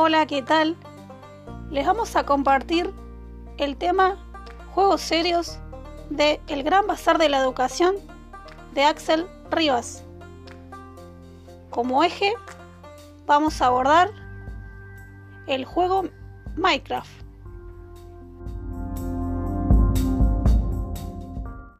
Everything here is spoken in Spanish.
Hola, ¿qué tal? Les vamos a compartir el tema Juegos Serios de El Gran Bazar de la Educación de Axel Rivas. Como eje vamos a abordar el juego Minecraft.